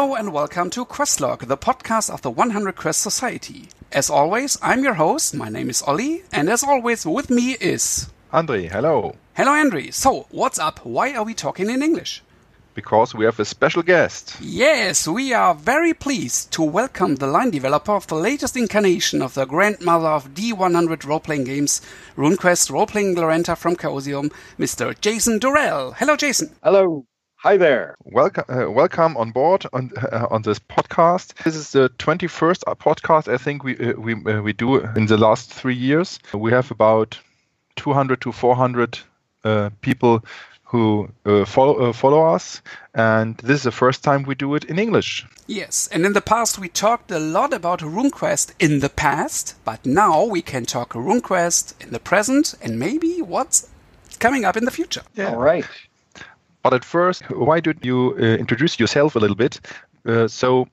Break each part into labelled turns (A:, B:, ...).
A: Hello and welcome to Questlog, the podcast of the 100 Quest Society. As always, I'm your host. My name is Ollie, and as always, with me is
B: Andre. Hello.
A: Hello, Andre. So, what's up? Why are we talking in English?
B: Because we have a special guest.
A: Yes, we are very pleased to welcome the line developer of the latest incarnation of the grandmother of D100 role playing games, RuneQuest role playing Glorantha from Chaosium, Mr. Jason Durall. Hello, Jason.
C: Hello. Hi there.
B: Welcome, uh, welcome on board on uh, on this podcast. This is the 21st podcast I think we uh, we uh, we do in the last three years. We have about 200 to 400 uh, people who uh, follow follow us, and this is the first time we do it in English.
A: Yes, and in the past we talked a lot about RuneQuest in the past, but now we can talk RuneQuest in the present and maybe what's coming up in the future.
C: Yeah. All right.
B: But at first, why don't you uh, introduce yourself a little bit? Uh, so,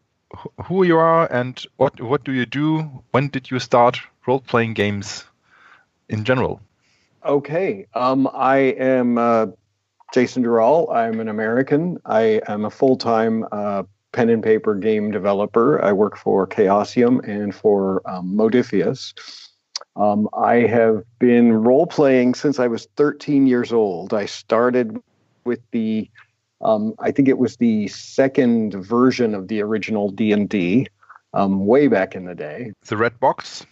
B: who you are and what what do you do? When did you start role playing games in general?
C: Okay, um, I am uh, Jason Durall. I'm an American. I am a full time uh, pen and paper game developer. I work for Chaosium and for um, Modiphius. Um, I have been role playing since I was 13 years old. I started with the um, I think it was the second version of the original D and D, um, way back in the day.
B: The red box.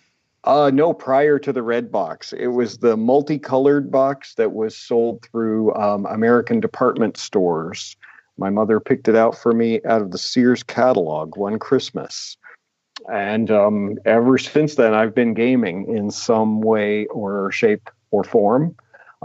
C: Uh, no, prior to the red box, it was the multicolored box that was sold through um, American department stores. My mother picked it out for me out of the Sears catalog one Christmas. And um, ever since then, I've been gaming in some way or shape or form.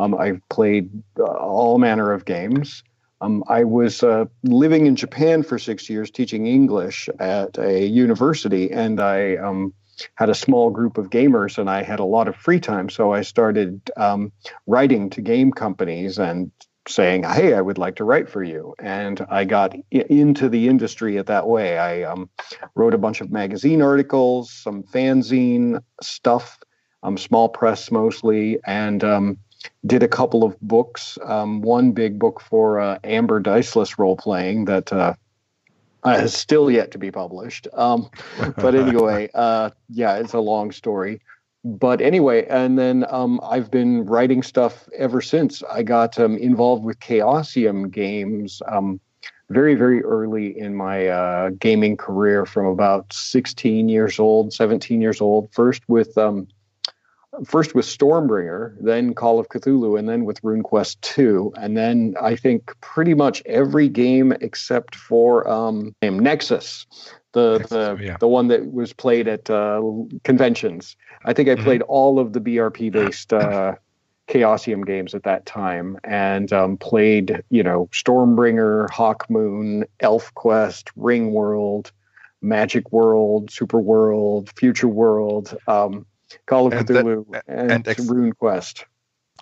C: Um, I've played uh, all manner of games. Um, I was uh, living in Japan for six years teaching English at a university, and I um, had a small group of gamers, and I had a lot of free time. So I started um, writing to game companies and saying, "Hey, I would like to write for you." And I got I- into the industry at that way. I um, wrote a bunch of magazine articles, some fanzine stuff, um, small press mostly, and um, did a couple of books. Um, one big book for uh, Amber Diceless role playing that uh, has still yet to be published. Um, but anyway, uh, yeah, it's a long story. But anyway, and then um, I've been writing stuff ever since. I got um, involved with Chaosium games um, very, very early in my uh, gaming career from about 16 years old, 17 years old. First with um, first with Stormbringer, then Call of Cthulhu, and then with RuneQuest 2. And then I think pretty much every game except for um, Nexus, the Nexus, the, yeah. the one that was played at uh, conventions. I think I mm-hmm. played all of the BRP based uh, Chaosium games at that time and um, played, you know, Stormbringer, Hawkmoon, ElfQuest, Ring World. Magic World, Super World, Future World. Um, Call of and Cthulhu, that, and, and ex- Rune Quest.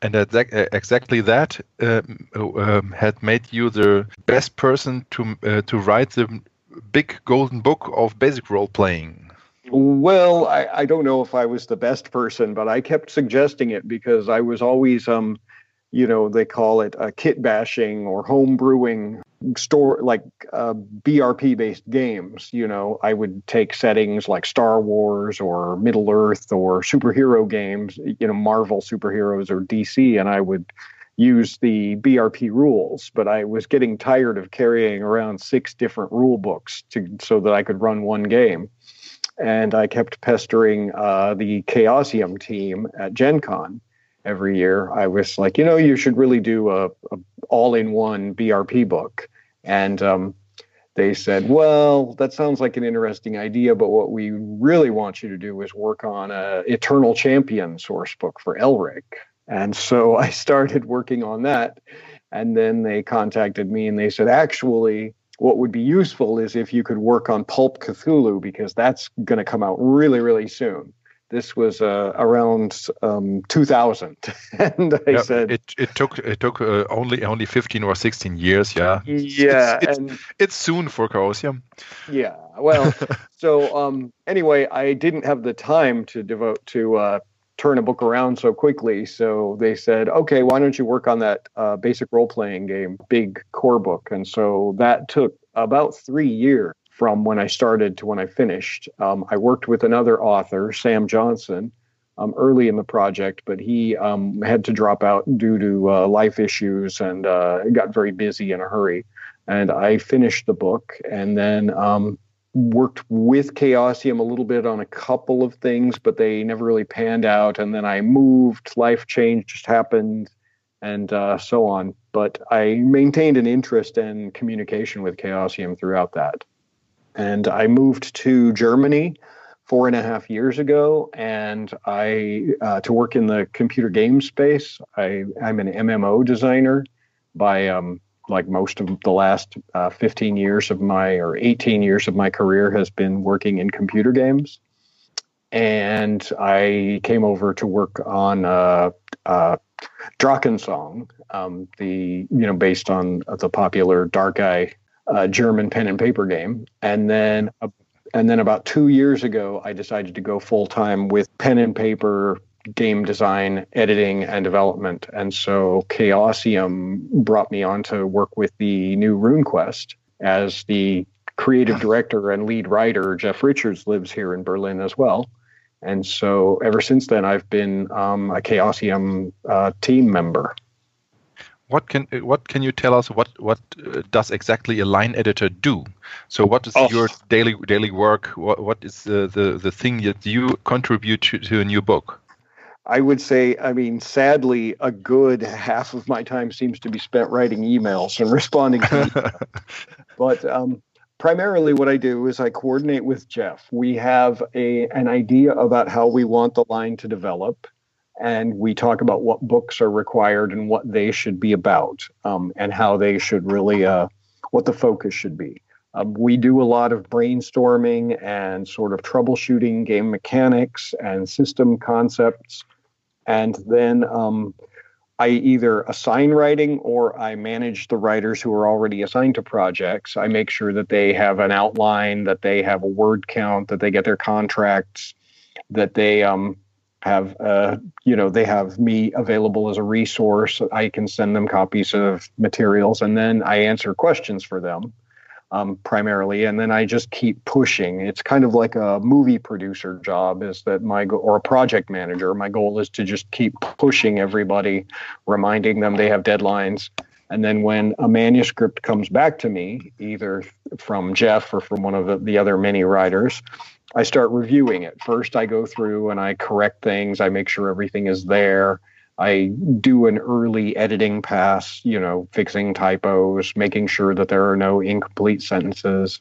B: And that, exactly that uh, um, had made you the best person to uh, to write the big golden book of basic role playing.
C: Well, I, I don't know if I was the best person, but I kept suggesting it because I was always um, you know they call it a kit bashing or home brewing store like uh, brp based games you know i would take settings like star wars or middle earth or superhero games you know marvel superheroes or dc and i would use the brp rules. But i was getting tired of carrying around six different rule books to so that i could run one game. And i kept pestering uh, the chaosium team at gen con every year, I was like, you know, you should really do a, a all-in-one BRP book. And um, they said, well, that sounds like an interesting idea, but what we really want you to do is work on a Eternal Champion source book for Elric. And so I started working on that. And then they contacted me and they said, actually, what would be useful is if you could work on Pulp Cthulhu because that's going to come out really, really soon this was uh, around um, 2000 and i yeah, said
B: it, it took it took uh, only only 15 or 16 years yeah.
C: Yeah
B: it's, it's, it's soon for chaosium.
C: Yeah well so um, anyway i didn't have the time to devote to uh, turn a book around so quickly. So they said okay why don't you work on that uh, basic role-playing game big core book? And so that took about three years from when I started to when I finished. Um, I worked with another author, Sam Johnson, um, early in the project, but he um, had to drop out due to uh, life issues and uh, got very busy in a hurry. And I finished the book and then um, worked with Chaosium a little bit on a couple of things, but they never really panned out. And then I moved, life change just happened, and uh, so on. But I maintained an interest and communication with Chaosium throughout that. And I moved to Germany four and a half years ago, and I uh, to work in the computer game space. I, I'm an MMO designer by um, like most of the last uh, 15 years of my or 18 years of my career has been working in computer games. And I came over to work on uh, uh, Drakensang, um, the you know based on the popular Dark Eye uh, German pen and paper game, and then uh, and then about two years ago, I decided to go full time with pen and paper game design, editing, and development. And so Chaosium brought me on to work with the new RuneQuest as the creative director and lead writer. Jeff Richards lives here in Berlin as well. And so ever since then, I've been um, a Chaosium uh, team member
B: what can what can you tell us? What what uh, does exactly a line editor do? So what is oh. your daily daily work? What, what is the, the the thing that you contribute to, to a new book?
C: I would say i mean sadly a good half of my time seems to be spent writing emails and responding to but um, primarily what i do is i coordinate with jeff. We have a an idea about how we want the line to develop and we talk about what books are required and what they should be about um, and how they should really uh, what the focus should be um, we do a lot of brainstorming and sort of troubleshooting game mechanics and system concepts and then um, I either assign writing or I manage the writers who are already assigned to projects. I make sure that they have an outline, that they have a word count, that they get their contracts, that they um, have uh, you know they have me available as a resource. I can send them copies of materials and then i answer questions for them um, primarily and then i just keep pushing. It's kind of like a movie producer job is that my go- or a project manager my goal is to just keep pushing everybody reminding them they have deadlines. And then when a manuscript comes back to me either from jeff or from one of the, the other many writers I start reviewing it. First, I go through and I correct things. I make sure everything is there. I do an early editing pass, you know, fixing typos, making sure that there are no incomplete sentences.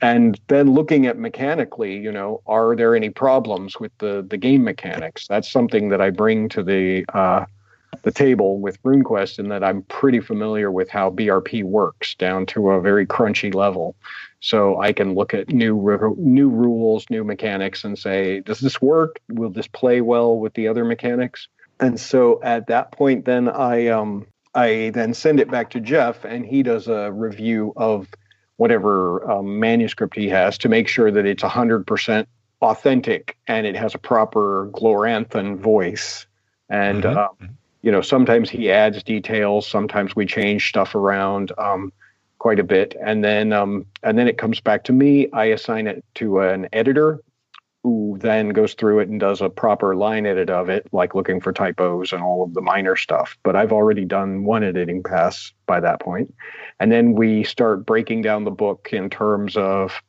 C: And then looking at mechanically, you know, are there any problems with the, the game mechanics? That's something that I bring to the uh, the table with RuneQuest in that I'm pretty familiar with how BRP works down to a very crunchy level. So I can look at new new rules, new mechanics, and say, does this work? Will this play well with the other mechanics? And so at that point, then I um, I then send it back to Jeff, and he does a review of whatever um, manuscript he has to make sure that it's 100% authentic and it has a proper Gloranthan voice. And mm-hmm. um, you know, sometimes he adds details, sometimes we change stuff around um, quite a bit, and then um, and then it comes back to me. I assign it to an editor who then goes through it and does a proper line edit of it, like looking for typos and all of the minor stuff. But I've already done one editing pass by that. And then we start breaking down the book in terms of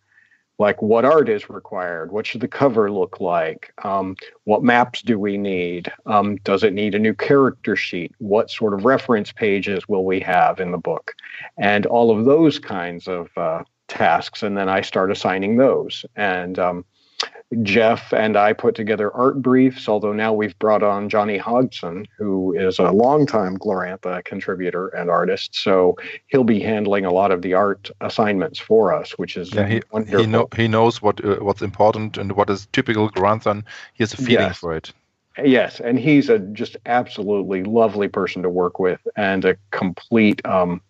C: like what art is required? What should the cover look like? Um, what maps do we need? Um, does it need a new character sheet? What sort of reference pages will we have in the book? And all of those kinds of uh, tasks and then i start assigning those. And um, Jeff and I put together art briefs, although now we've brought on Johnny Hodgson, who is a longtime Glorantha contributor and artist. So he'll be handling a lot of the art assignments for us, which is
B: yeah, he, wonderful. He, know, he knows what uh, what's important and what is typical Gloranthan. He has a feeling yes. for it.
C: Yes, and he's a just absolutely lovely person to work with and a complete um,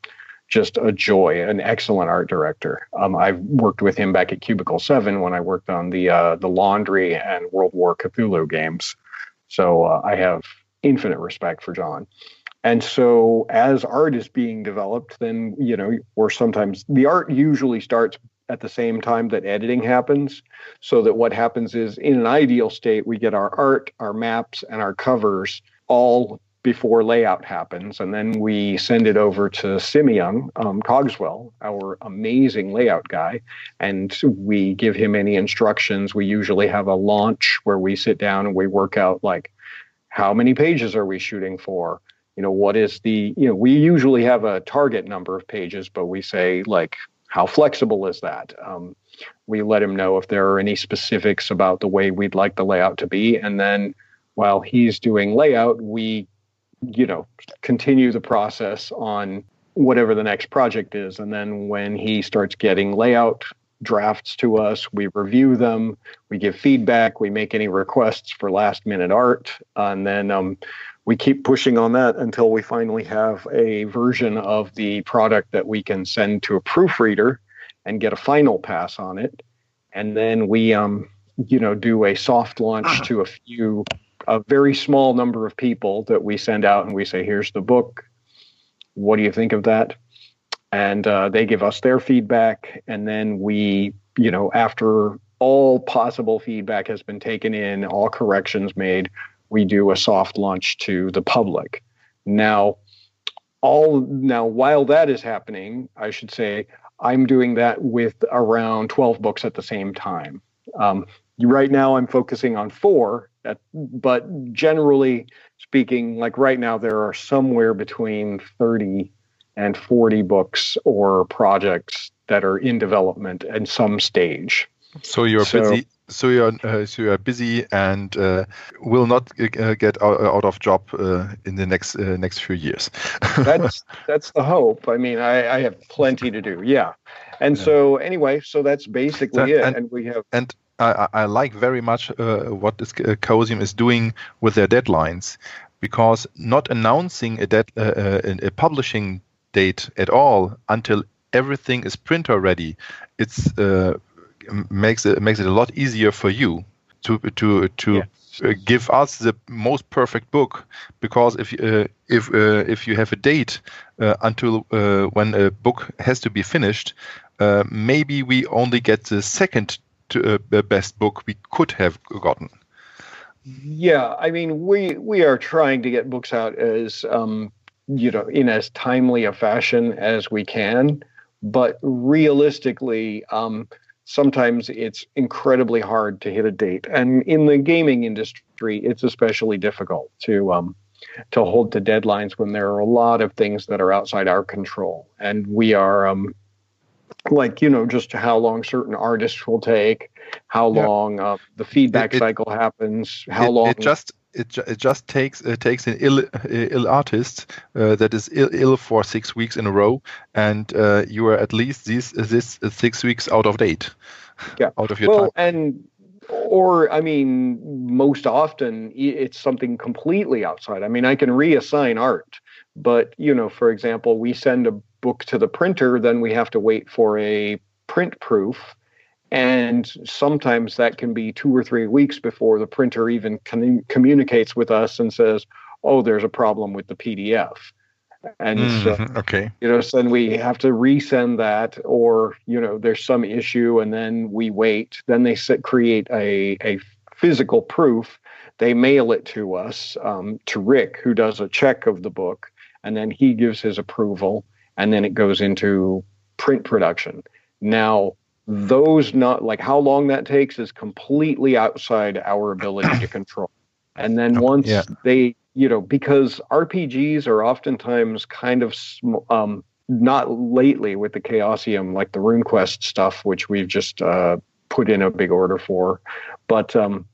C: just a joy, an excellent art director. Um, I've worked with him back at Cubicle Seven when I worked on the uh, the Laundry and World War Cthulhu games, so uh, I have infinite respect for John. and so as art is being developed, then, you know, or sometimes the art usually starts at the same time that editing happens. So that what happens is in an ideal state, we get our art, our maps, and our covers all before layout happens. And then we send it over to Simeon um, Cogswell, our amazing layout guy, and we give him any instructions. We usually have a launch where we sit down and we work out like how many pages are we shooting for? You know, what is the, you know, we usually have a target number of pages, but we say like, how flexible is that? Um, we let him know if there are any specifics about the way we'd like the layout to be. And then while he's doing layout, we you know, continue the process on whatever the next project is. And then when he starts getting layout drafts to us, we review them, we give feedback, we make any requests for last minute art, and then um, we keep pushing on that until we finally have a version of the product that we can send to a proofreader and get a final pass on it. And then we, um, you know, do a soft launch to a few a very small number of people that we send out and we say, here's the book. What do you think of that? And uh, they give us their feedback. And then we, you know, after all possible feedback has been taken in, all corrections made, we do a soft launch to the public. Now, all now while that is happening, I should say I'm doing that with around 12 books at the same time. Um, right now, I'm focusing on four but generally speaking, like right now, there are somewhere between 30 and 40 books or projects that are in development at some stage.
B: So you're so, busy. So you're uh, so you are busy and uh, will not uh, get out, out, of job uh, in the next uh, next few years.
C: that's that's the hope. I mean, I, I have plenty to do. Yeah, and yeah. so anyway, so that's basically so, it. And, and we have
B: and I, I like very much uh, what this, uh, Chaosium is doing with their deadlines, because not announcing a, dead, uh, uh a publishing date at all until everything is printer ready, it's uh, makes it makes it a lot easier for you to to to. Yeah. Uh, give us the most perfect book because if uh, if uh, if you have a date uh, until when a book has to be finished, maybe we only get the second to, uh, best book we could have gotten.
C: Yeah, I mean, we we are trying to get books out as um, you know in as timely a fashion as we can, but realistically, um, sometimes it's incredibly hard to hit a date, and in the gaming industry, it's especially difficult to um, to hold to deadlines when there are a lot of things that are outside our control, and we are um, like you know just how long certain artists will take how long uh, the feedback it, cycle happens how
B: it,
C: long
B: it just it, it just takes it takes an ill ill artist uh, that is Ill, Ill for six weeks in a row and uh, you are at least this this six weeks out of date
C: yeah.
B: out of your
C: well,
B: time.
C: and or i mean most often it's something completely outside. I mean i can reassign art but you know for example we send a book to the printer, then we have to wait for a print proof. And sometimes that can be two or three weeks before the printer even communicates with us and says, oh, there's a problem with the PDF. And
B: mm-hmm. so, okay.
C: you know, so then we have to resend that, or, you know, there's some issue and then we wait. Then they set, create a, a physical proof. They mail it to us, um, to Rick, who does a check of the book, and then he gives his approval and then it goes into print production. Now, those not like how long that takes is completely outside our ability to control. And then once yeah. they, you know, because RPGs are oftentimes kind of um, not lately with the Chaosium, like the RuneQuest stuff, which we've just uh, put in a big order for. But um,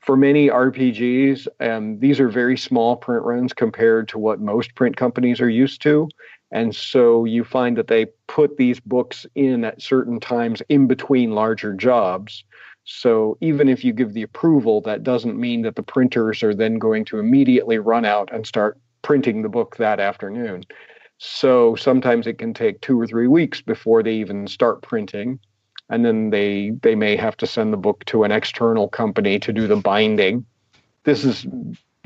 C: for many RPGs, um, these are very small print runs compared to what most print companies are used to. And so you find that they put these books in at certain times in between larger jobs. So even if you give the approval, that doesn't mean that the printers are then going to immediately run out and start printing the book that afternoon. So sometimes it can take two or three weeks before they even start printing. And then they they may have to send the book to an external company to do the binding. This is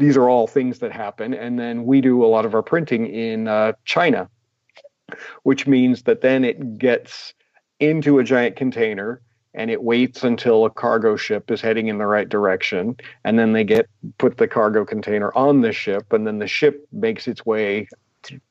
C: these are all things that happen. And then we do a lot of our printing in uh, China, which means that then it gets into a giant container and it waits until a cargo ship is heading in the right direction. And then they get put the cargo container on the ship and then the ship makes its way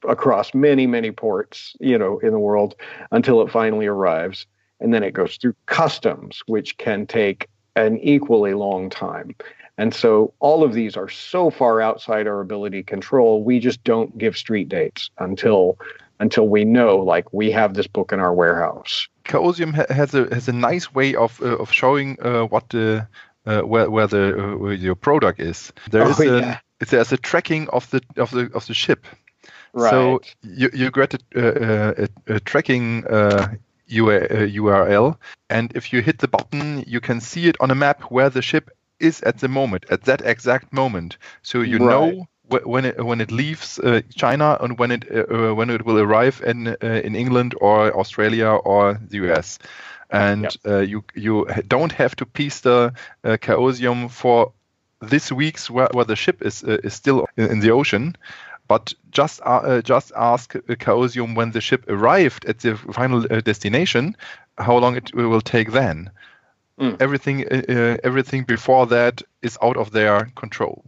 C: across many many ports you know in the world until it finally arrives. And then it goes through customs which can take an equally long time and so all of these are so far outside our ability to control we just don't give street dates until until we know like we have this book in our warehouse
B: Chaosium ha has a has a nice way of uh, of showing uh, what the uh, where where the uh, where your product is. There
C: Oh,
B: is a
C: yeah.
B: there's a tracking of the of the of the ship.
C: right
B: So you you get a, uh, a, a tracking uh, URL, and if you hit the button, you can see it on a map where the ship is at the moment, at that exact moment. So you
C: Right.
B: know wh- when it when it leaves uh, China and when it uh, uh, when it will arrive in uh, in England or Australia or the US. And uh, you you don't have to piece the uh, Chaosium for this week's where, where the ship is uh, is still in, in the ocean, but just uh, just ask Chaosium when the ship arrived at the final uh, destination, how long it will take then.
C: Mm.
B: Everything uh, uh, everything before that is out of their control.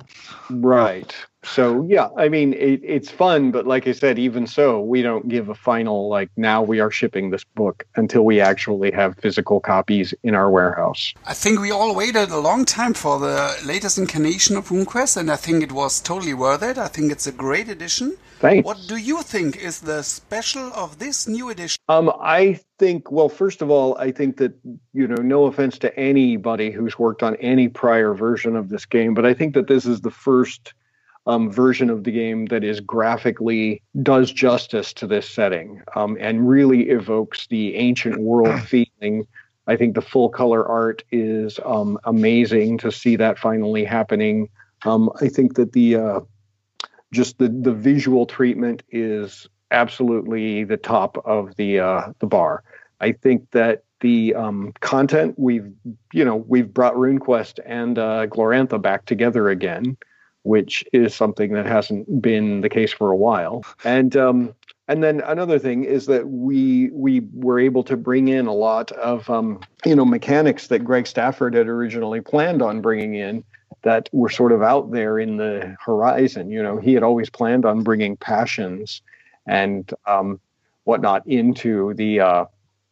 C: Right. So yeah, I mean it, it's fun, but like I said, even so, we don't give a final like now we are shipping this book until we actually have physical copies in our warehouse.
A: I think we all waited a long time for the latest incarnation of RuneQuest, and I think it was totally worth it. I think it's a great edition.
C: Thanks.
A: What do you think is the special of this new edition?
C: Um, I think, well, first of all, I think that, you know, no offense to anybody who's worked on any prior version of this game, but I think that this is the first um, version of the game that is graphically does justice to this setting um, and really evokes the ancient world feeling. I think the full color art is um, amazing to see that finally happening. Um, I think that the uh, just the the visual treatment is absolutely the top of the uh, the bar. I think that the um, content we've you know we've brought RuneQuest and uh, Glorantha back together again, which is something that hasn't been the case for a while. And um, and then another thing is that we we were able to bring in a lot of um, you know mechanics that Greg Stafford had originally planned on bringing in that were sort of out there in the horizon. You know, he had always planned on bringing passions and um, whatnot into the uh,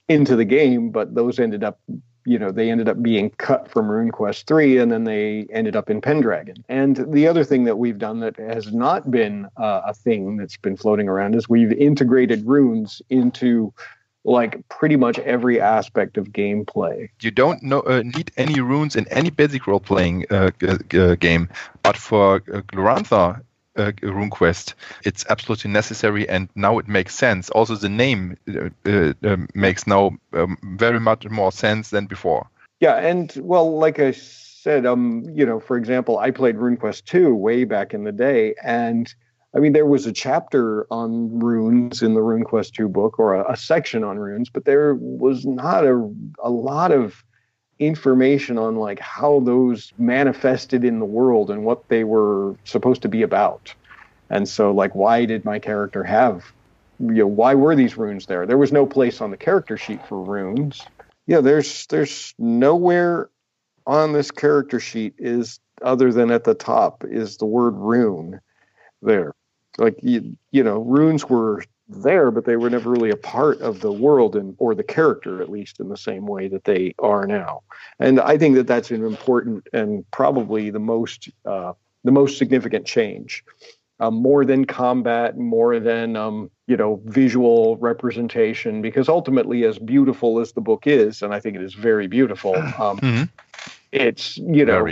C: into the game, but those ended up, you know, they ended up being cut from RuneQuest three, and then they ended up in Pendragon. And the other thing that we've done that has not been uh, a thing that's been floating around is we've integrated runes into like pretty much every aspect of gameplay.
B: You don't know, uh, need any runes in any basic role playing uh, g- uh, game, but for uh, Glorantha uh, RuneQuest, it's absolutely necessary, and now it makes sense. Also, the name uh, uh, um, makes now um, very much more sense than before.
C: Yeah, and well, like I said, um, you know, for example, I played RuneQuest 2 way back in the day, and I mean, there was a chapter on runes in the RuneQuest 2 book, or a, a section on runes, but there was not a a lot of information on like how those manifested in the world and what they were supposed to be about. And so, like, why did my character have, you know, why were these runes there? There was no place on the character sheet for runes yeah there's there's nowhere on this character sheet is other than at the top is the word rune there like you, you know runes were there but they were never really a part of the world and or the character at least in the same way that they are now and i think that that's an important and probably the most uh, the most significant change um, more than combat, more than um, you know visual representation. Because ultimately, as beautiful as the book is, and I think it is very beautiful, um,
B: Mhm.
C: it's you know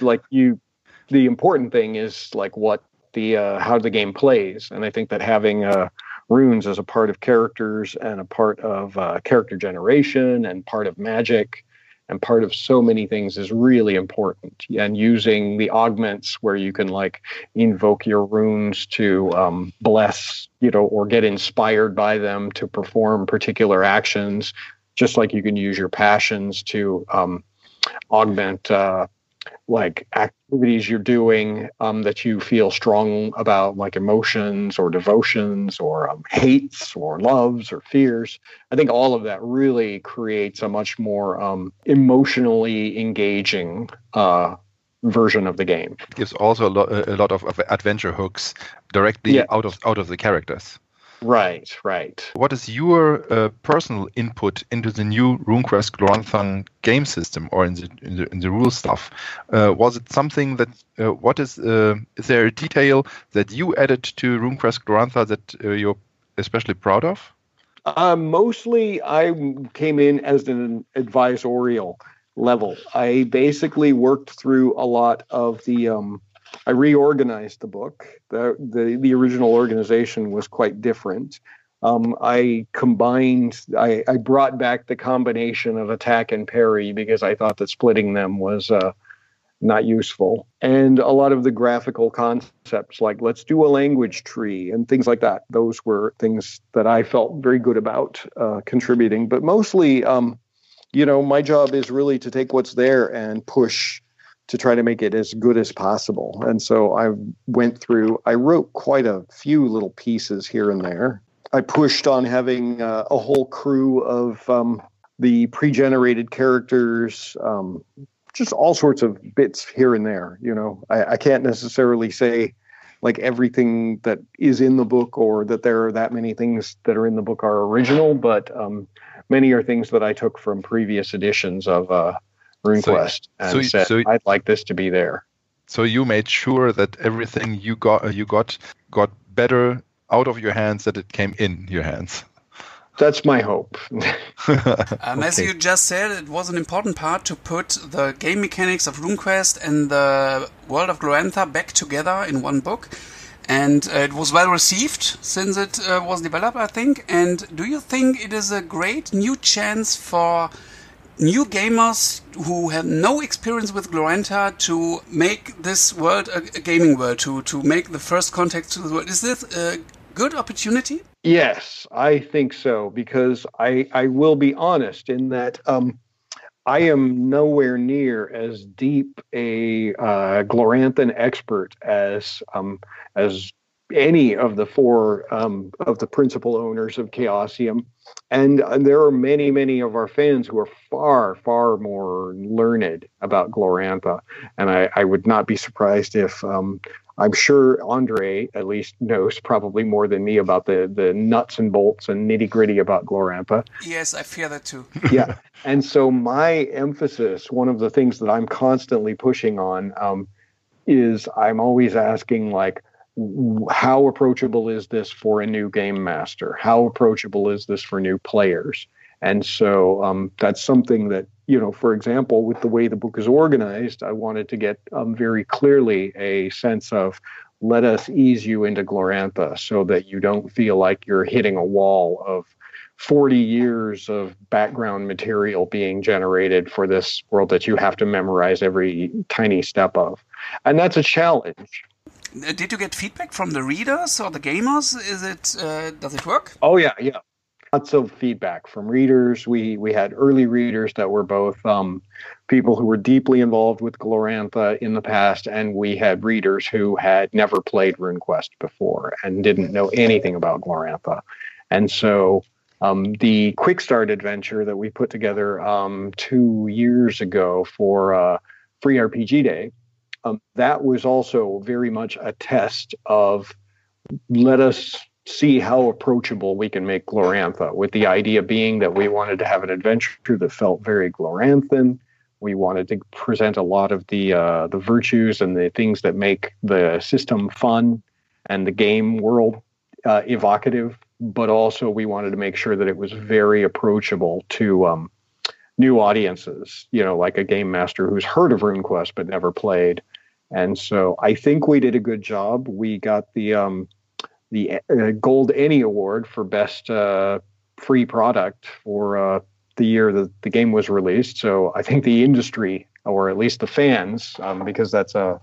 C: like you. The important thing is like what the uh, how the game plays, and I think that having uh, runes as a part of characters and a part of uh, character generation and part of magic and part of so many things is really important. And using the augments where you can like invoke your runes to um, bless, you know, or get inspired by them to perform particular actions, just like you can use your passions to um, augment uh, like activities you're doing um, that you feel strong about, like emotions or devotions or um, hates or loves or fears. I think all of that really creates a much more um, emotionally engaging uh, version of the game.
B: It gives also a lot, a lot of, of adventure hooks directly yeah. out of out of the characters.
C: Right, right.
B: What is your uh, personal input into the new RuneQuest Gloranthan game system or in the in the, in the rule stuff? Uh, was it something that uh, what is uh, is there a detail that you added to RuneQuest Gloranthan that uh, you're especially proud of?
C: Uh, mostly, I came in as an advisorial level. I basically worked through a lot of the um, I reorganized the book. The, the, the original organization was quite different. Um, I combined, I, I brought back the combination of attack and parry because I thought that splitting them was uh, not useful. And a lot of the graphical concepts, like let's do a language tree and things like that, those were things that I felt very good about uh, contributing. But mostly, um, you know, my job is really to take what's there and push to try to make it as good as possible. And so I went through, I wrote quite a few little pieces here and there. I pushed on having uh, a whole crew of um, the pre generated characters, um, just all sorts of bits here and there. You know, I, I can't necessarily say like everything that is in the book or that there are that many things that are in the book are original, but um, many are things that I took from previous editions of uh, RuneQuest so, and so, said, so, "I'd like this to be there."
B: So you made sure that everything you got you got got better out of your hands that it came in your hands.
C: That's my hope. um,
A: okay. As you just said, it was an important part to put the game mechanics of RuneQuest and the world of Glorantha back together in one book. And uh, it was well received since it uh, was developed, I think. And do you think it is a great new chance for new gamers who have no experience with Glorantha to make this world a, gaming world, to, to make the first contact to the world. Is this a good opportunity?
C: Yes, I think so, because I, I will be honest in that um, I am nowhere near as deep a uh, Gloranthan expert as um, as any of the four um, of the principal owners of Chaosium. And there are many, many of our fans who are far, far more learned about Glorantha. And I, I would not be surprised if um, I'm sure Andre at least knows probably more than me about the, the nuts and bolts and nitty gritty about Glorantha.
A: Yes, I fear that too.
C: yeah. And so my emphasis, one of the things that I'm constantly pushing on, um, is I'm always asking like, how approachable is this for a new game master? How approachable is this for new players? And so um, that's something that, you know, for example, with the way the book is organized, I wanted to get um, very clearly a sense of let us ease you into Glorantha so that you don't feel like you're hitting a wall of 40 years of background material being generated for this world that you have to memorize every tiny step of. And that's a challenge
A: did you get feedback from the readers or the gamers? Is it uh, does it work?
C: Oh yeah, yeah. Lots of feedback from readers. We we had early readers that were both um, people who were deeply involved with Glorantha in the past, and we had readers who had never played RuneQuest before and didn't know anything about Glorantha. And so um, the quick start adventure that we put together um, two years ago for uh, Free RPG Day um, that was also very much a test of let us see how approachable we can make Glorantha, with the idea being that we wanted to have an adventure that felt very Gloranthan. We wanted to present a lot of the uh, the virtues and the things that make the system fun and the game world uh, evocative, but also we wanted to make sure that it was very approachable to um, new audiences. You know, like a game master who's heard of RuneQuest but never played, and so I think we did a good job. We got the um, the uh, Gold ENnie Award for best uh, free product for uh, the year that the game was released. So I think the industry, or at least the fans, um, because that's a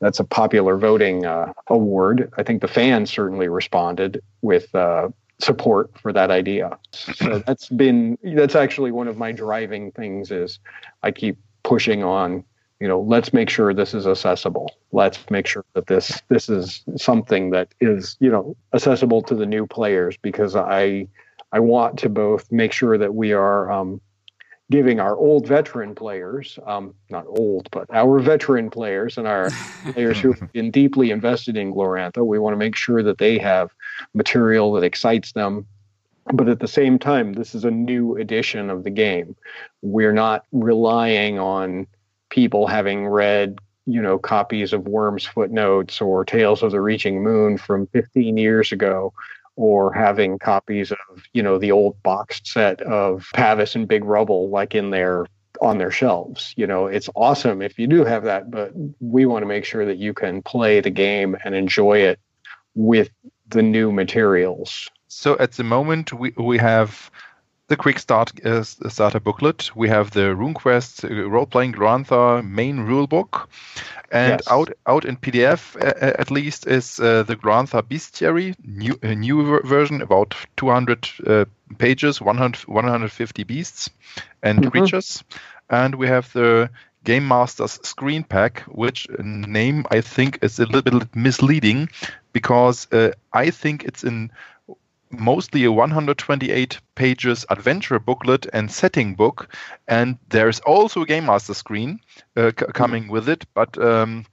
C: that's a popular voting uh, award. I think the fans certainly responded with uh, support for that idea. So that's been that's actually one of my driving things. Is I keep pushing on you know let's make sure this is accessible. Let's make sure that this this is something that is you know accessible to the new players because i i want to both make sure that we are um, giving our old veteran players um, not old but our veteran players and our players who have been deeply invested in glorantha. We want to make sure that they have material that excites them. But at the same time this is a new edition of the game. We're not relying on people having read you know copies of Wyrms footnotes or Tales of the Reaching Moon from 15 years ago or having copies of you know the old boxed set of Pavis and Big Rubble like in their on their shelves. You know it's awesome if you do have that but we want to make sure that you can play the game and enjoy it with the new materials.
B: So at the moment we we have the quick start uh, starter booklet. We have the RuneQuest uh, role playing Glorantha main rulebook, and yes. out out in PDF uh, at least is uh, the Glorantha Bestiary new new version about 200 uh, pages, 100 150 beasts and mm-hmm. creatures, and we have the Game Master's Screen Pack, which name I think is a little bit misleading because uh, I think it's in mostly a 128 pages adventure booklet and setting book, and there's also a game master screen uh, c- coming with it. But um,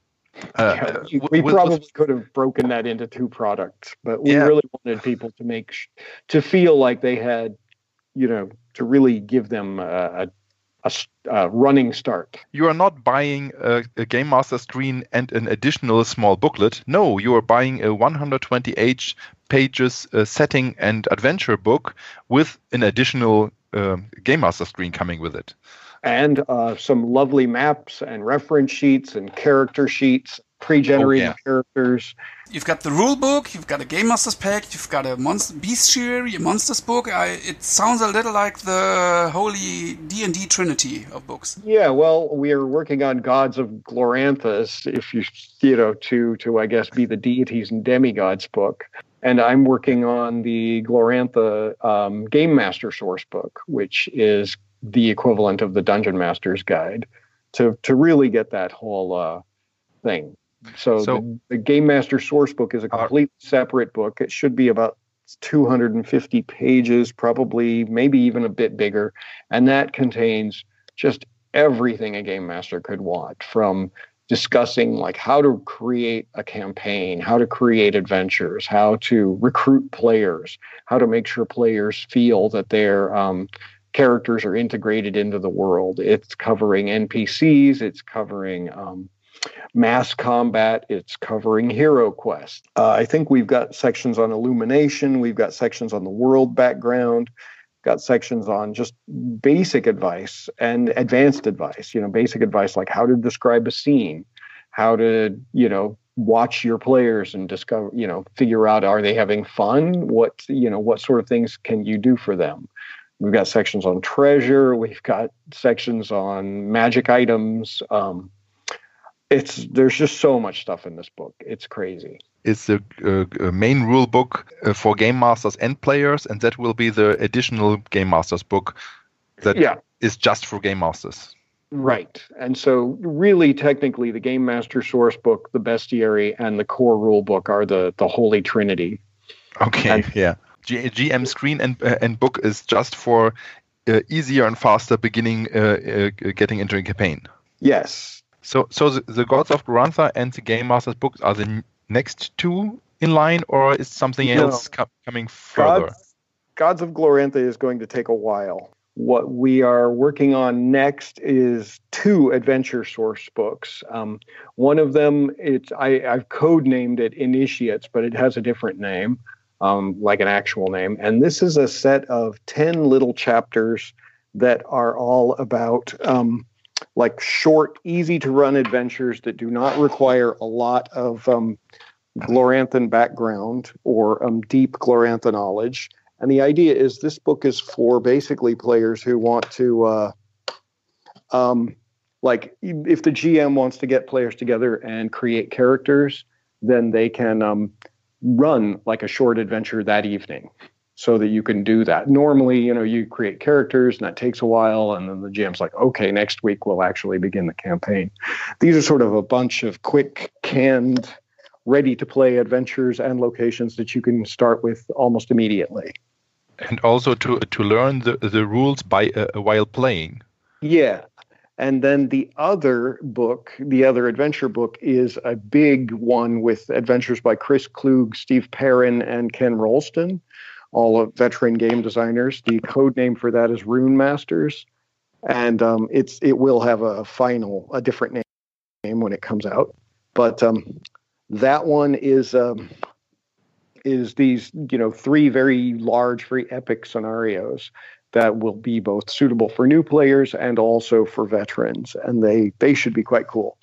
C: uh, yeah, we, we probably with, could have broken that into two products, but we yeah. really wanted people to make sh- to feel like they had, you know, to really give them a, a a, a, running start.
B: You are not buying a, a, Game Master screen and an additional small booklet. No, you are buying a 128 pages uh, setting and adventure book with an additional uh, Game Master screen coming with it.
C: And uh, some lovely maps and reference sheets and character sheets pre-generated oh, yeah. characters.
A: You've got the rule book, you've got a game master's pack, you've got a monster bestiary, a monsters book. I, it sounds a little like the holy D and D trinity of books.
C: Yeah, well, we are working on gods of Gloranthas, if you you know to to I guess be the deities and demigods book. And I'm working on the Glorantha um, Game Master source book, which is the equivalent of the Dungeon Master's Guide, to to really get that whole uh, thing so, so the, the, Game Master source book is a complete uh, separate book. It should be about 250 pages, probably maybe even a bit bigger, and that contains just everything a game master could want from discussing like how to create a campaign, how to create adventures, how to recruit players, how to make sure players feel that their um, characters are integrated into the world. It's covering NPCs, it's covering um, mass combat. It's covering Hero Quest. Uh, I think we've got sections on illumination. We've got sections on the world background. Got sections on just basic advice and advanced advice. You know, basic advice like how to describe a scene, how to you know watch your players and discover you know figure out are they having fun what you know what sort of things can you do for them we've got sections on treasure we've got sections on magic items um, it's there's just so much stuff in this book. It's crazy.
B: It's the uh, main rule book uh, for game masters and players, and that will be the additional game masters book that yeah. is just for game masters.
C: Right. And so, really, technically, the Game Master source book, the Bestiary, and the core rule book are the, the Holy Trinity.
B: Okay. And, yeah. G- GM screen and, uh, and book is just for uh, easier and faster beginning uh, uh, getting into a campaign.
C: Yes.
B: So, so the, the Gods of Glorantha and the Game Masters books are the next two in line, or is something no. else co- coming further?
C: Gods, Gods of Glorantha is going to take a while. What we are working on next is two adventure source books. Um, one of them, it's I, I've code named it Initiates, but it has a different name, um, like an actual name. And this is a set of ten little chapters that are all about um, like short, easy to run adventures that do not require a lot of um, Gloranthan background or um, deep Glorantha knowledge. And the idea is this book is for basically players who want to, uh, um, like, if the GM wants to get players together and create characters, then they can um, run like a short adventure that evening. So that you can do that. Normally, you know, you create characters and that takes a while, and then the GM's like, okay, next week we'll actually begin the campaign. These are sort of a bunch of quick, canned, ready to play adventures and locations that you can start with almost immediately.
B: And also to to learn the, the rules by uh, while playing.
C: Yeah. And then the other book, the other adventure book, is a big one with adventures by Chris Klug, Steve Perrin, and Ken Rolston all of veteran game designers. The code name for that is Rune Masters, and um, it's it will have a final a different name, name when it comes out. But um, that one is um, is these you know three very large, very epic scenarios that will be both suitable for new players and also for veterans, and they they should be quite cool.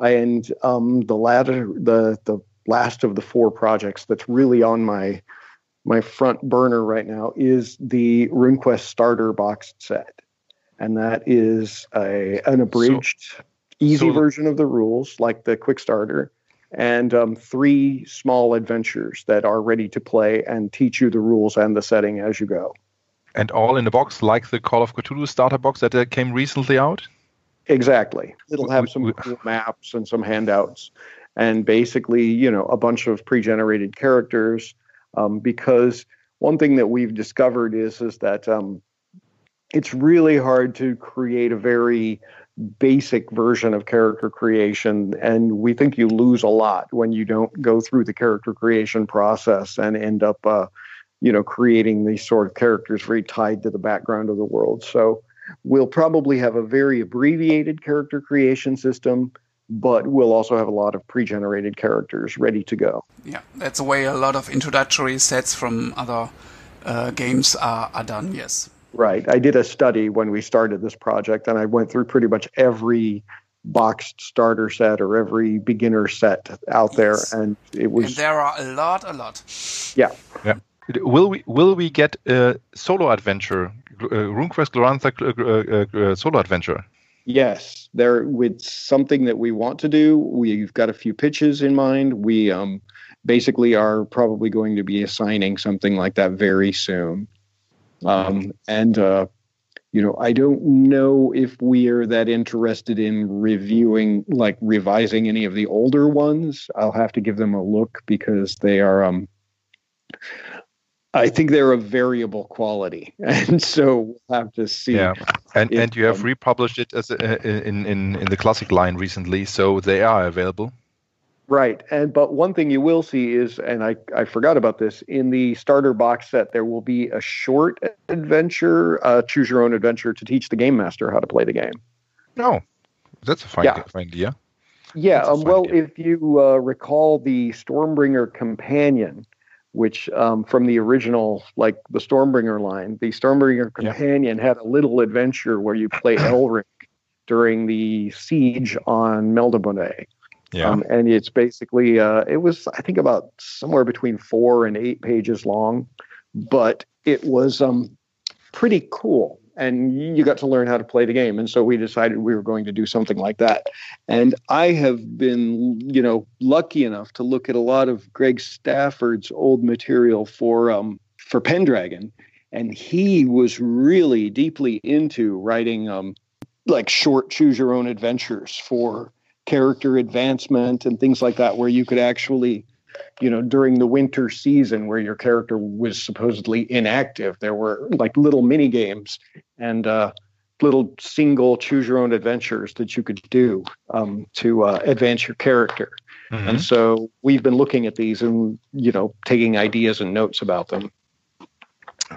C: And um, the latter the the last of the four projects that's really on my my front burner right now is the RuneQuest starter box set, and that is a an abridged, so, easy so, version of the rules, like the quick starter, and um, three small adventures that are ready to play and teach you the rules and the setting as you go.
B: And all in a box, like the Call of Cthulhu starter box that uh, came recently out.
C: Exactly. It'll have some cool maps and some handouts, and basically, you know, a bunch of pre-generated characters um, because one thing that we've discovered is is that um, it's really hard to create a very basic version of character creation and we think you lose a lot when you don't go through the character creation process and end up uh, you know creating these sort of characters very tied to the background of the world. So we'll probably have a very abbreviated character creation system but we'll also have a lot of pre-generated characters ready to go.
A: Yeah, that's the way a lot of introductory sets from other uh, games are, are done. Yes.
C: Right. I did a study when we started this project, and I went through pretty much every boxed starter set or every beginner set out there, and it was.
A: And there are a lot, a lot.
C: Yeah.
B: Yeah. Will we will we get a solo adventure, uh, RuneQuest Glorantha uh, uh, uh, solo adventure?
C: Yes, there with something that we want to do. We've got a few pitches in mind. We um, basically are probably going to be assigning something like that very soon. Um, and uh, you know, I don't know if we are that interested in reviewing, like revising any of the older ones. I'll have to give them a look because they are um, I think they're of variable quality, and so we'll have to see.
B: Yeah, and if, and you have um, republished it as a, in in in the classic line recently, so they are available.
C: Right, and but one thing you will see is, and I I forgot about this in the starter box set, there will be a short adventure, uh, choose your own adventure to teach the game master how to play the game.
B: No, that's a fine, yeah. idea.
C: Yeah, um, well, idea. if you uh, recall the Stormbringer companion which um, from the original, like the Stormbringer line, the Stormbringer companion had a little adventure where you play Elric during the siege on Melniboné. Yeah. Um, and it's basically, uh, it was, I think, about somewhere between four and eight pages long, but it was um, pretty cool and you got to learn how to play the game. And so we decided we were going to do something like that. And I have been, you know, lucky enough to look at a lot of Greg Stafford's old material for um, for Pendragon, and he was really deeply into writing um, like short choose your own adventures for character advancement and things like that, where you could actually you know, during the winter season where your character was supposedly inactive, there were like little mini games and uh, little single choose your own adventures that you could do um, to uh, advance your character. Mm-hmm. And so we've been looking at these and you know taking ideas and notes about them.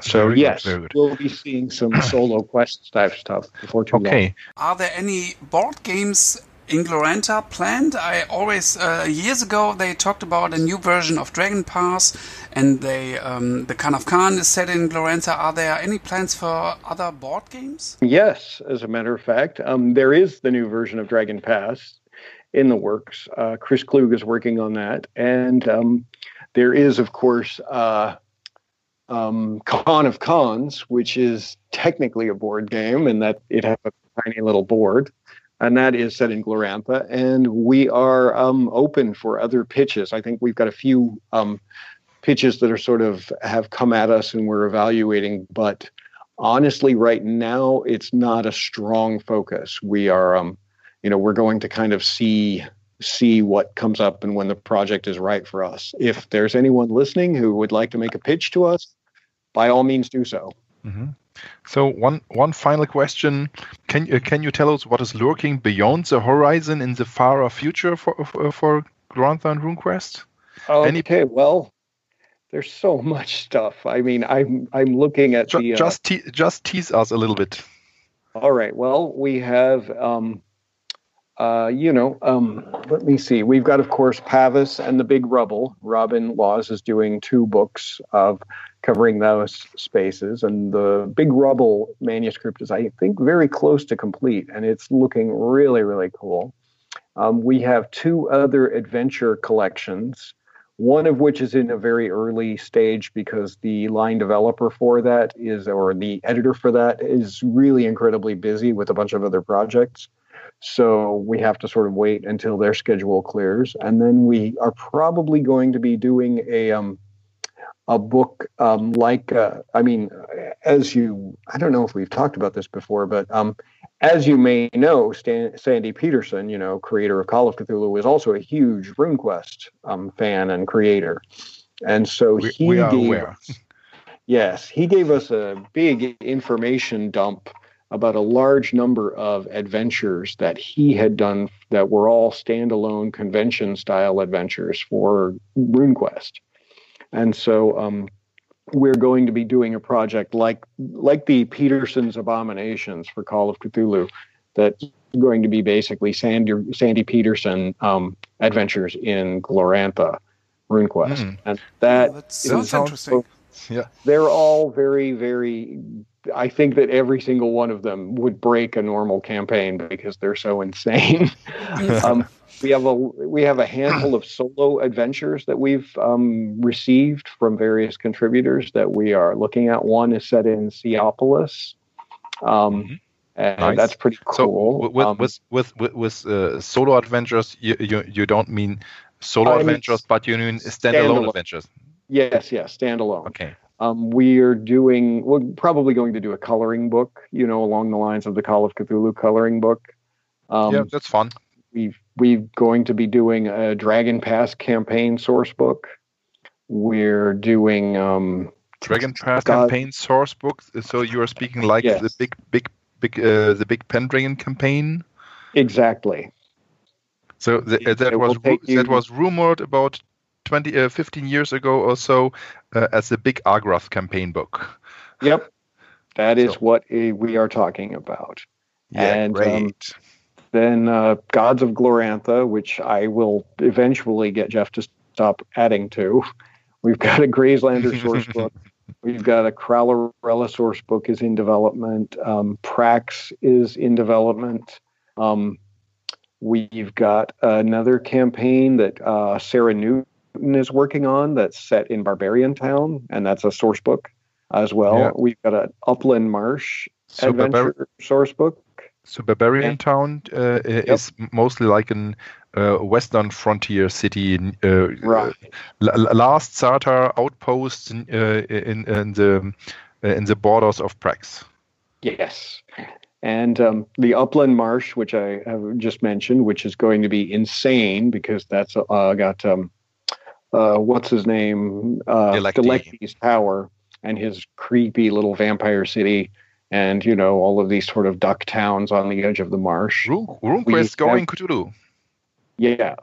C: So very yes, good, we'll be seeing some solo quest type stuff before too okay. long.
A: Are there any board games in Glorantha planned. I always uh, years ago they talked about a new version of Dragon Pass, and they um, the Khan of Khan is set in Glorantha. Are there any plans for other board games?
C: Yes, as a matter of fact, um, there is the new version of Dragon Pass in the works. Uh, Chris Klug is working on that, and um, there is, of course. Uh, um, Khan of Khans, which is technically a board game, and that it has a tiny little board and that is set in Glorantha. And we are um, open for other pitches. I think we've got a few um, pitches that are sort of have come at us and we're evaluating, but honestly, right now it's not a strong focus. We are, um, you know, we're going to kind of see see what comes up and when the project is right for us. If there's anyone listening who would like to make a pitch to us, by all means do so.
B: Mm-hmm. So one one final question: Can uh, can you tell us what is lurking beyond the horizon in the far future for for, for Glorantha and RuneQuest?
C: Okay, Any... well, there's so much stuff. I mean, I'm I'm looking at
B: just,
C: the
B: uh, just te- just tease us a little bit.
C: All right. Well, we have um, uh, you know, um, let me see. We've got, of course, Pavis and the Big Rubble. Robin Laws is doing two books of covering those spaces, and the Big Rubble manuscript is, I think, very close to complete, and it's looking really, really cool. Um, we have two other adventure collections, one of which is in a very early stage because the line developer for that is, or the editor for that is really incredibly busy with a bunch of other projects. So we have to sort of wait until their schedule clears, and then we are probably going to be doing a um, a book um, like uh, I mean, as you I don't know if we've talked about this before, but um, as you may know, Stan, Sandy Petersen, you know, creator of Call of Cthulhu, is also a huge RuneQuest um, fan and creator, and so
B: we,
C: he
B: we are
C: gave,
B: aware.
C: Yes, he gave us a big information dump about a large number of adventures that he had done that were all standalone convention style adventures for RuneQuest. And so um, we're going to be doing a project like like the Petersen's Abominations for Call of Cthulhu that's going to be basically Sandy, Sandy Petersen um, adventures in Glorantha RuneQuest. Mm. And that
A: well, sounds interesting.
C: Yeah. They're all very, very I think that every single one of them would break a normal campaign because they're so insane. um, we have a we have a handful of solo adventures that we've um, received from various contributors that we are looking at. One is set in Seopolis, um, mm-hmm. and nice. that's pretty cool.
B: So with um, with with with, with uh, solo adventures, you, you you don't mean solo I adventures, mean, but you mean standalone, standalone adventures.
C: Yes, yes, standalone.
B: Okay.
C: Um, we are doing, we're probably going to do a coloring book, you know, along the lines of the Call of Cthulhu coloring book.
B: Um, yeah, that's fun.
C: We've we're going to be doing a Dragon Pass campaign source book. We're doing um,
B: Dragon Pass God, campaign source book. So you are speaking like yes. the big, big, big, uh, the big Pendragon campaign.
C: Exactly.
B: So the, uh, that was that was rumored about 20, uh, 15 years ago or so uh, as the big Argrath campaign book.
C: Yep, that is so. what we are talking about.
B: Yeah,
C: and,
B: great. Um,
C: then uh, Gods of Glorantha, which I will eventually get Jeff to stop adding to. We've got a Grazelander source book. We've got a Kralorela source book is in development. Um, Prax is in development. Um, we've got another campaign that uh, Sarah Newton is working on that's set in Barbarian Town, and that's a source book as well. Yeah. We've got an Upland Marsh so adventure Barbar- source book.
B: So Barbarian and, Town uh, yep. is mostly like an uh, western frontier city. Uh,
C: right.
B: last Sartar outpost in, uh, in, in the uh, in the borders of Prax.
C: Yes. And um, the Upland Marsh, which I have just mentioned, which is going to be insane because that's uh, got um, uh, what's his name, uh, Delecti's tower and his creepy little vampire city, and you know all of these sort of duck towns on the edge of the marsh.
B: RuneQuest going Cthulhu.
C: Yeah,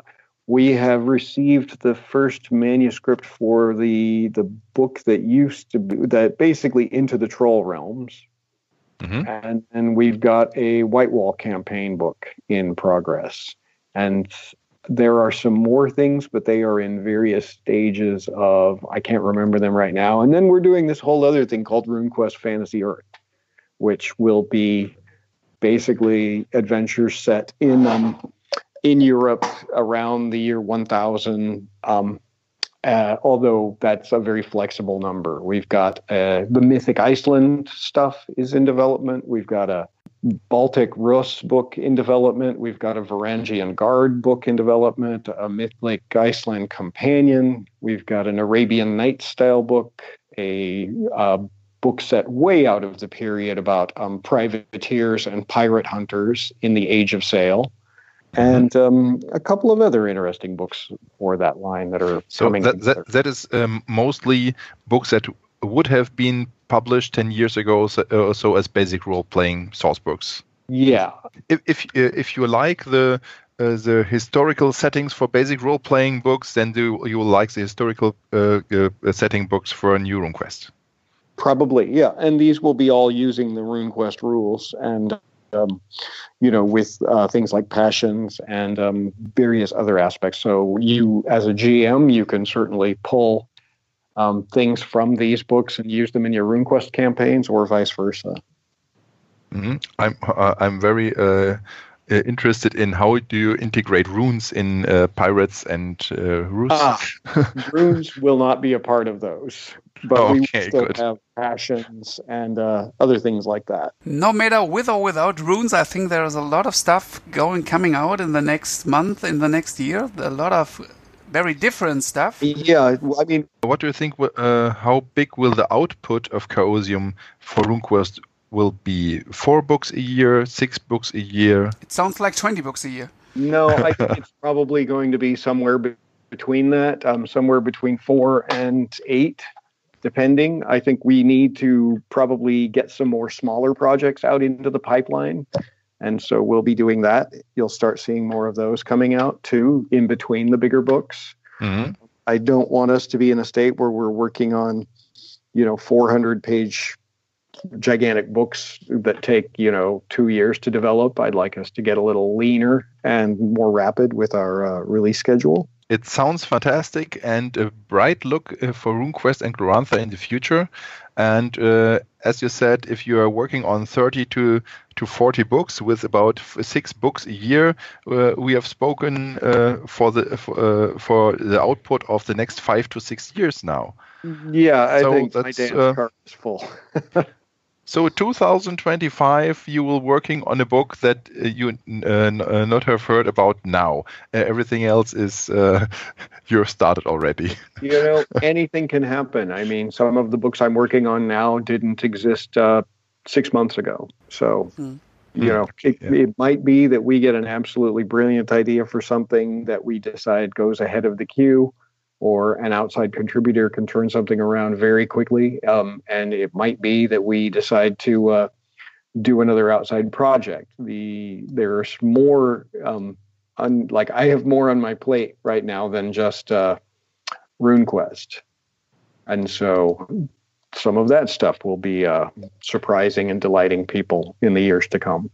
C: we have received the first manuscript for the the book that used to be that basically into the troll realms. Mm-hmm. And and we've got a White Wall campaign book in progress. And there are some more things, but they are in various stages of, I can't remember them right now. And then we're doing this whole other thing called RuneQuest Fantasy Earth, which will be basically adventures set in um, in Europe around the year 1000. Um, uh, although that's a very flexible number. We've got uh, the Mythic Iceland stuff is in development. We've got a Baltic Rus book in development. We've got a Varangian Guard book in development, a Mythic Iceland Companion. We've got an Arabian Night style book, a book set way out of the period about um, privateers and pirate hunters in the Age of Sail. And um, a couple of other interesting books for that line that are
B: so
C: coming.
B: That, that, that is um, mostly books that would have been published 10 years ago so, uh, so as basic role playing source books.
C: Yeah.
B: If, if, uh, if you like the uh, the historical settings for basic role playing books, then do you will like the historical uh, uh, setting books for a new RuneQuest.
C: Probably, yeah. And these will be all using the RuneQuest rules and um, you know, with uh, things like passions and um, various other aspects. So you, as a GM, you can certainly pull um, things from these books and use them in your RuneQuest campaigns, or vice versa.
B: Mm-hmm. I'm uh, I'm very uh, interested in how do you integrate runes in uh, pirates and uh, runes. Ah,
C: runes will not be a part of those but okay, we still good. have passions and uh, other things like that.
A: No matter with or without runes, I think there is a lot of stuff going coming out in the next month, in the next year. A lot of very different stuff.
C: Yeah, I mean,
B: what do you think? Uh, how big will the output of Chaosium for RuneQuest will be? Four books a year, six books a year?
A: It sounds like twenty books a year.
C: No, I think it's probably going to be somewhere between that, um, somewhere between four and eight depending. I think we need to probably get some more smaller projects out into the pipeline. And so we'll be doing that. You'll start seeing more of those coming out too in between the bigger books. Mm-hmm. I don't want us to be in a state where we're working on, you know, 400 page gigantic books that take, you know, two years to develop. I'd like us to get a little leaner and more rapid with our uh, release schedule.
B: It sounds fantastic and a bright look uh, for RuneQuest and Glorantha in the future. And uh, as you said, if you are working on 30 to, to 40 books with about six books a year, uh, we have spoken uh, for the for, uh, for, the output of the next five to six years now.
C: Yeah, I so think my dance uh, is full.
B: So 2025, you will working on a book that uh, you uh, uh, not have heard about now. Uh, everything else is uh, you're started already.
C: you know, anything can happen. I mean, some of the books I'm working on now didn't exist uh, six months ago. So. Mm. You know, it, yeah. it might be that we get an absolutely brilliant idea for something that we decide goes ahead of the queue or an outside contributor can turn something around very quickly. Um, and it might be that we decide to uh, do another outside project. The there's more, um, un, like I have more on my plate right now than just uh, RuneQuest, and so some of that stuff will be uh, surprising and delighting people in the years to come.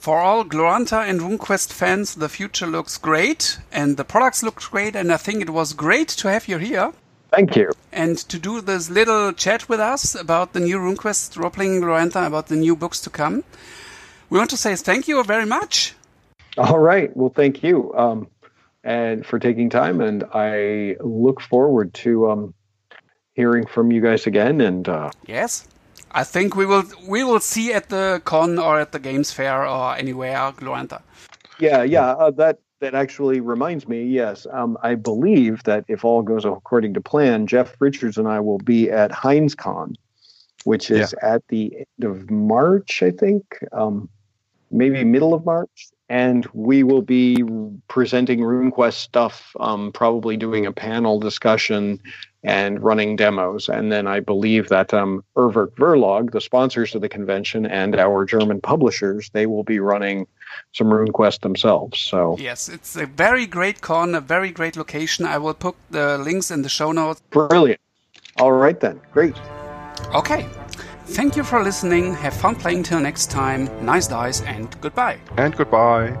A: For all Glorantha and RuneQuest fans, the future looks great and the products look great, and I think it was great to have you here.
C: Thank you.
A: And to do this little chat with us about the new RuneQuest role-playing Glorantha, about the new books to come. We want to say thank you very much.
C: All right. Well, thank you um, and for taking time, and I look forward to um, hearing from you guys again. And uh,
A: yes, I think we will we will see at the con or at the games fair or anywhere Glorantha.
C: Yeah, yeah. Uh, that that actually reminds me. Yes, um, I believe that if all goes according to plan, Jeff Richards and I will be at HeinzCon, which is yeah. at the end of March, I think, um, maybe middle of March, and we will be presenting RuneQuest stuff. Um, probably doing a panel discussion and running demos. And then I believe that um, Erwerk Verlag, the sponsors of the convention, and our German publishers, they will be running some RuneQuest themselves. So
A: yes, it's a very great con, a very great location. I will put the links in the show notes.
C: Brilliant. All right then, great.
A: Okay. Thank you for listening. Have fun playing till next time. Nice dice and goodbye.
B: And goodbye.